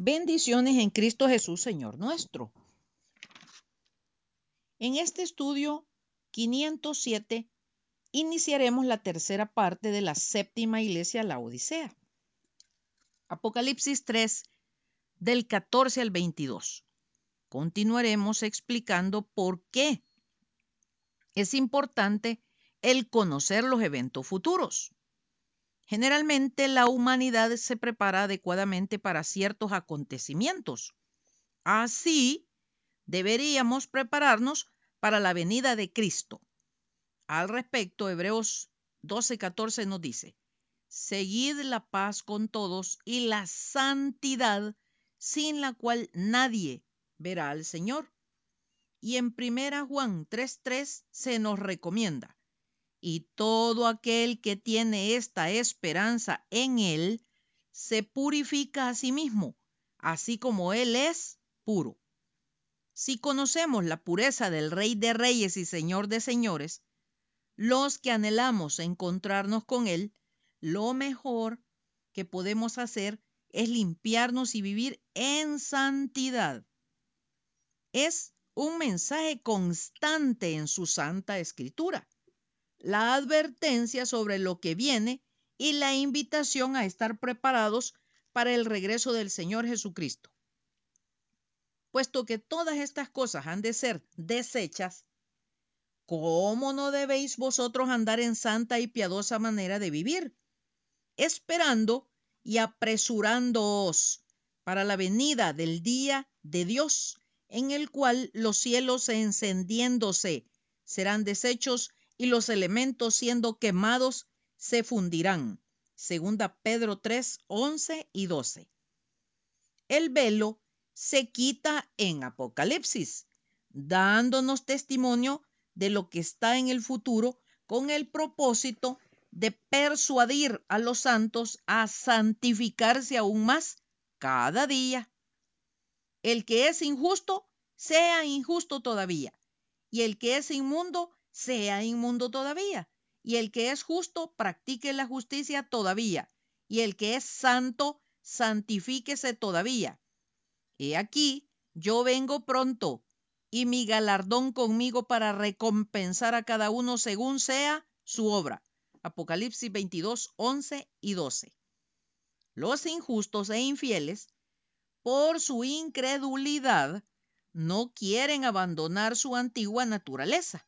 Bendiciones en Cristo Jesús, Señor nuestro. En este estudio 507 iniciaremos la tercera parte de la séptima iglesia, la Odisea. Apocalipsis 3, del 14 al 22. Continuaremos explicando por qué es importante el conocer los eventos futuros. Generalmente la humanidad se prepara adecuadamente para ciertos acontecimientos. Así, deberíamos prepararnos para la venida de Cristo. Al respecto, Hebreos 12:14 nos dice, Seguid la paz con todos y la santidad sin la cual nadie verá al Señor. Y en primera Juan 3:3 se nos recomienda, y todo aquel que tiene esta esperanza en Él se purifica a sí mismo, así como Él es puro. Si conocemos la pureza del Rey de Reyes y Señor de Señores, los que anhelamos encontrarnos con Él, lo mejor que podemos hacer es limpiarnos y vivir en santidad. Es un mensaje constante en su Santa Escritura la advertencia sobre lo que viene y la invitación a estar preparados para el regreso del Señor Jesucristo. Puesto que todas estas cosas han de ser desechas, ¿cómo no debéis vosotros andar en santa y piadosa manera de vivir, esperando y apresurándoos para la venida del día de Dios, en el cual los cielos encendiéndose serán deshechos y los elementos siendo quemados se fundirán. Segunda Pedro 3, 11 y 12. El velo se quita en Apocalipsis, dándonos testimonio de lo que está en el futuro con el propósito de persuadir a los santos a santificarse aún más cada día. El que es injusto, sea injusto todavía, y el que es inmundo, sea inmundo todavía. Y el que es justo, practique la justicia todavía. Y el que es santo, santifíquese todavía. He aquí, yo vengo pronto, y mi galardón conmigo para recompensar a cada uno según sea su obra. Apocalipsis 22, 11 y 12. Los injustos e infieles, por su incredulidad, no quieren abandonar su antigua naturaleza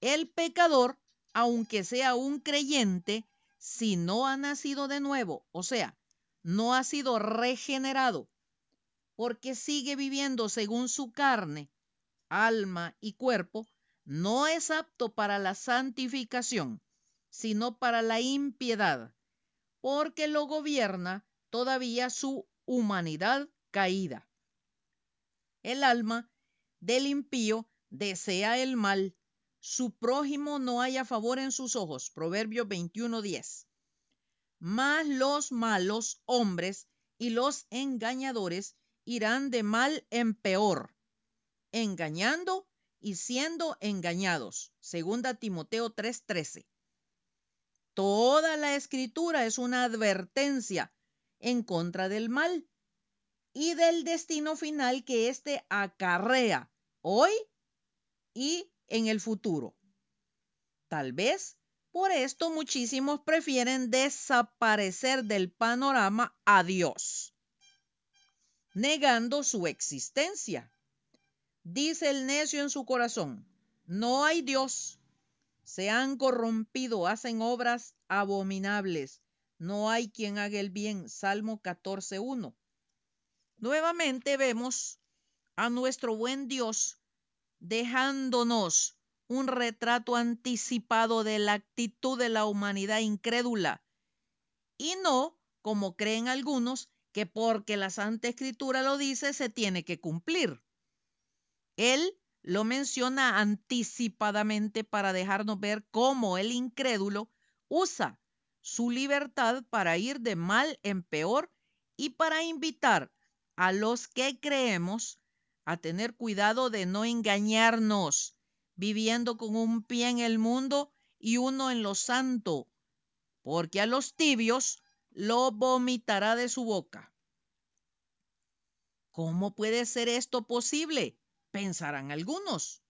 el pecador, aunque sea un creyente, si no ha nacido de nuevo, o sea, no ha sido regenerado, porque sigue viviendo según su carne, alma y cuerpo, no es apto para la santificación, sino para la impiedad, porque lo gobierna todavía su humanidad caída. El alma del impío desea el mal su prójimo no haya favor en sus ojos. Proverbio 21:10. Mas los malos hombres y los engañadores irán de mal en peor, engañando y siendo engañados. Segunda Timoteo 3:13. Toda la escritura es una advertencia en contra del mal y del destino final que éste acarrea hoy y en el futuro. Tal vez por esto muchísimos prefieren desaparecer del panorama a Dios, negando su existencia. Dice el necio en su corazón, no hay Dios. Se han corrompido, hacen obras abominables. No hay quien haga el bien. Salmo 14.1. Nuevamente vemos a nuestro buen Dios dejándonos un retrato anticipado de la actitud de la humanidad incrédula y no, como creen algunos, que porque la Santa Escritura lo dice, se tiene que cumplir. Él lo menciona anticipadamente para dejarnos ver cómo el incrédulo usa su libertad para ir de mal en peor y para invitar a los que creemos a tener cuidado de no engañarnos, viviendo con un pie en el mundo y uno en lo santo, porque a los tibios lo vomitará de su boca. ¿Cómo puede ser esto posible? Pensarán algunos.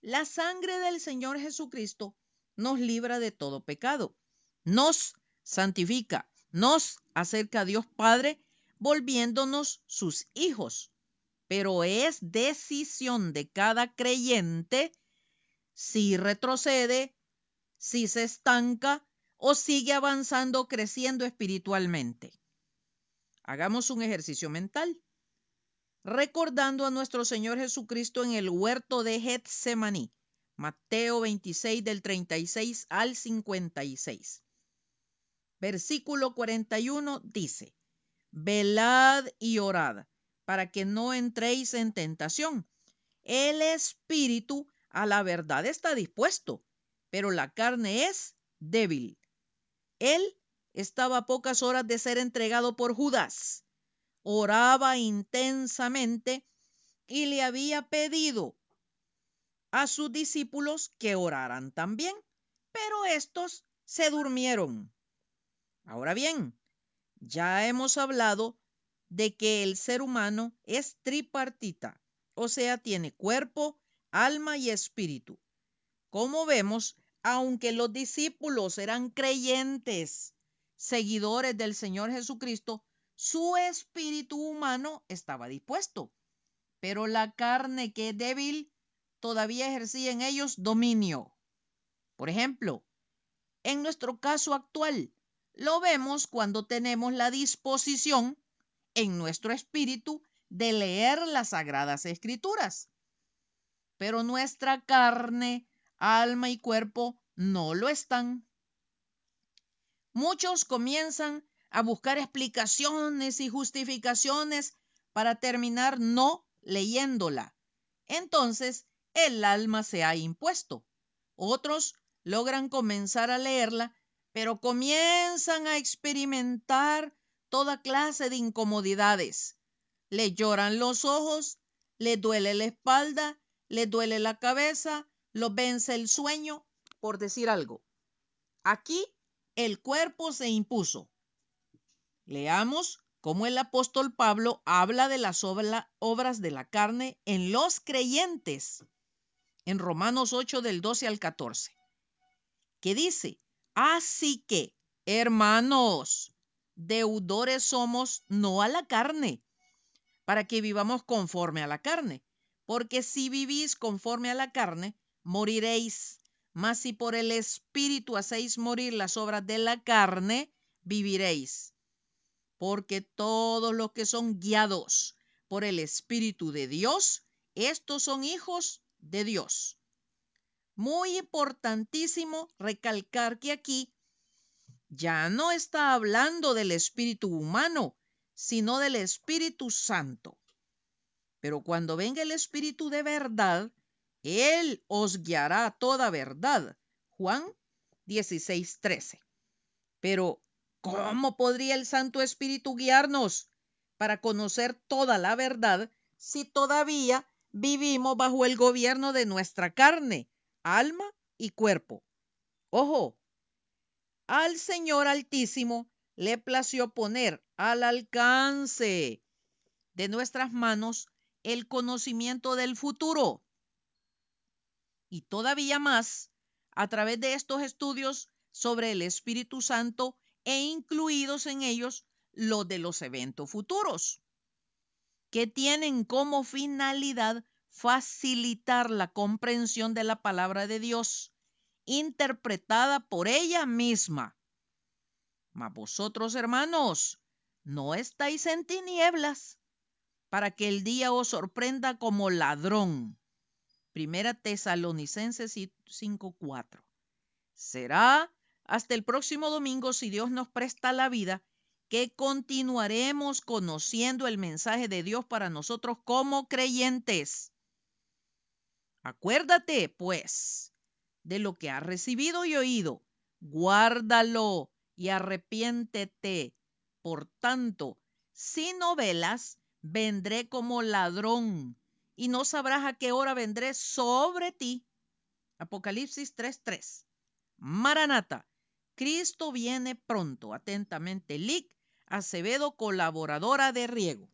La sangre del Señor Jesucristo nos libra de todo pecado, nos santifica, nos acerca a Dios Padre, volviéndonos sus hijos. Pero es decisión de cada creyente si retrocede, si se estanca o sigue avanzando, creciendo espiritualmente. Hagamos un ejercicio mental, recordando a nuestro Señor Jesucristo en el huerto de Getsemaní, Mateo 26 del 36 al 56. Versículo 41 dice, velad y orad para que no entréis en tentación. El espíritu a la verdad está dispuesto, pero la carne es débil. Él estaba a pocas horas de ser entregado por Judas. Oraba intensamente y le había pedido a sus discípulos que oraran también, pero estos se durmieron. Ahora bien, ya hemos hablado de que el ser humano es tripartita, o sea, tiene cuerpo, alma y espíritu. Como vemos, aunque los discípulos eran creyentes, seguidores del Señor Jesucristo, su espíritu humano estaba dispuesto, pero la carne que es débil todavía ejercía en ellos dominio. Por ejemplo, en nuestro caso actual, lo vemos cuando tenemos la disposición en nuestro espíritu de leer las sagradas escrituras. Pero nuestra carne, alma y cuerpo no lo están. Muchos comienzan a buscar explicaciones y justificaciones para terminar no leyéndola. Entonces, el alma se ha impuesto. Otros logran comenzar a leerla, pero comienzan a experimentar toda clase de incomodidades. Le lloran los ojos, le duele la espalda, le duele la cabeza, lo vence el sueño, por decir algo. Aquí el cuerpo se impuso. Leamos cómo el apóstol Pablo habla de las obras de la carne en los creyentes en Romanos 8 del 12 al 14, que dice, así que, hermanos, deudores somos no a la carne, para que vivamos conforme a la carne, porque si vivís conforme a la carne, moriréis. Mas si por el Espíritu hacéis morir las obras de la carne, viviréis. Porque todos los que son guiados por el Espíritu de Dios, estos son hijos de Dios. Muy importantísimo recalcar que aquí ya no está hablando del Espíritu humano, sino del Espíritu Santo. Pero cuando venga el Espíritu de verdad, él os guiará a toda verdad. Juan 16, 13. Pero, ¿cómo podría el Santo Espíritu guiarnos para conocer toda la verdad si todavía vivimos bajo el gobierno de nuestra carne, alma y cuerpo? Ojo, al Señor Altísimo le plació poner al alcance de nuestras manos el conocimiento del futuro. Y todavía más a través de estos estudios sobre el Espíritu Santo e incluidos en ellos los de los eventos futuros, que tienen como finalidad facilitar la comprensión de la palabra de Dios, interpretada por ella misma. Mas vosotros, hermanos, no estáis en tinieblas para que el día os sorprenda como ladrón Primera Tesalonicenses 5:4. Será hasta el próximo domingo, si Dios nos presta la vida, que continuaremos conociendo el mensaje de Dios para nosotros como creyentes. Acuérdate, pues, de lo que has recibido y oído. Guárdalo y arrepiéntete. Por tanto, si no velas, vendré como ladrón y no sabrás a qué hora vendré sobre ti. Apocalipsis 3:3. Maranata, Cristo viene pronto. Atentamente, Lic Acevedo, colaboradora de Riego.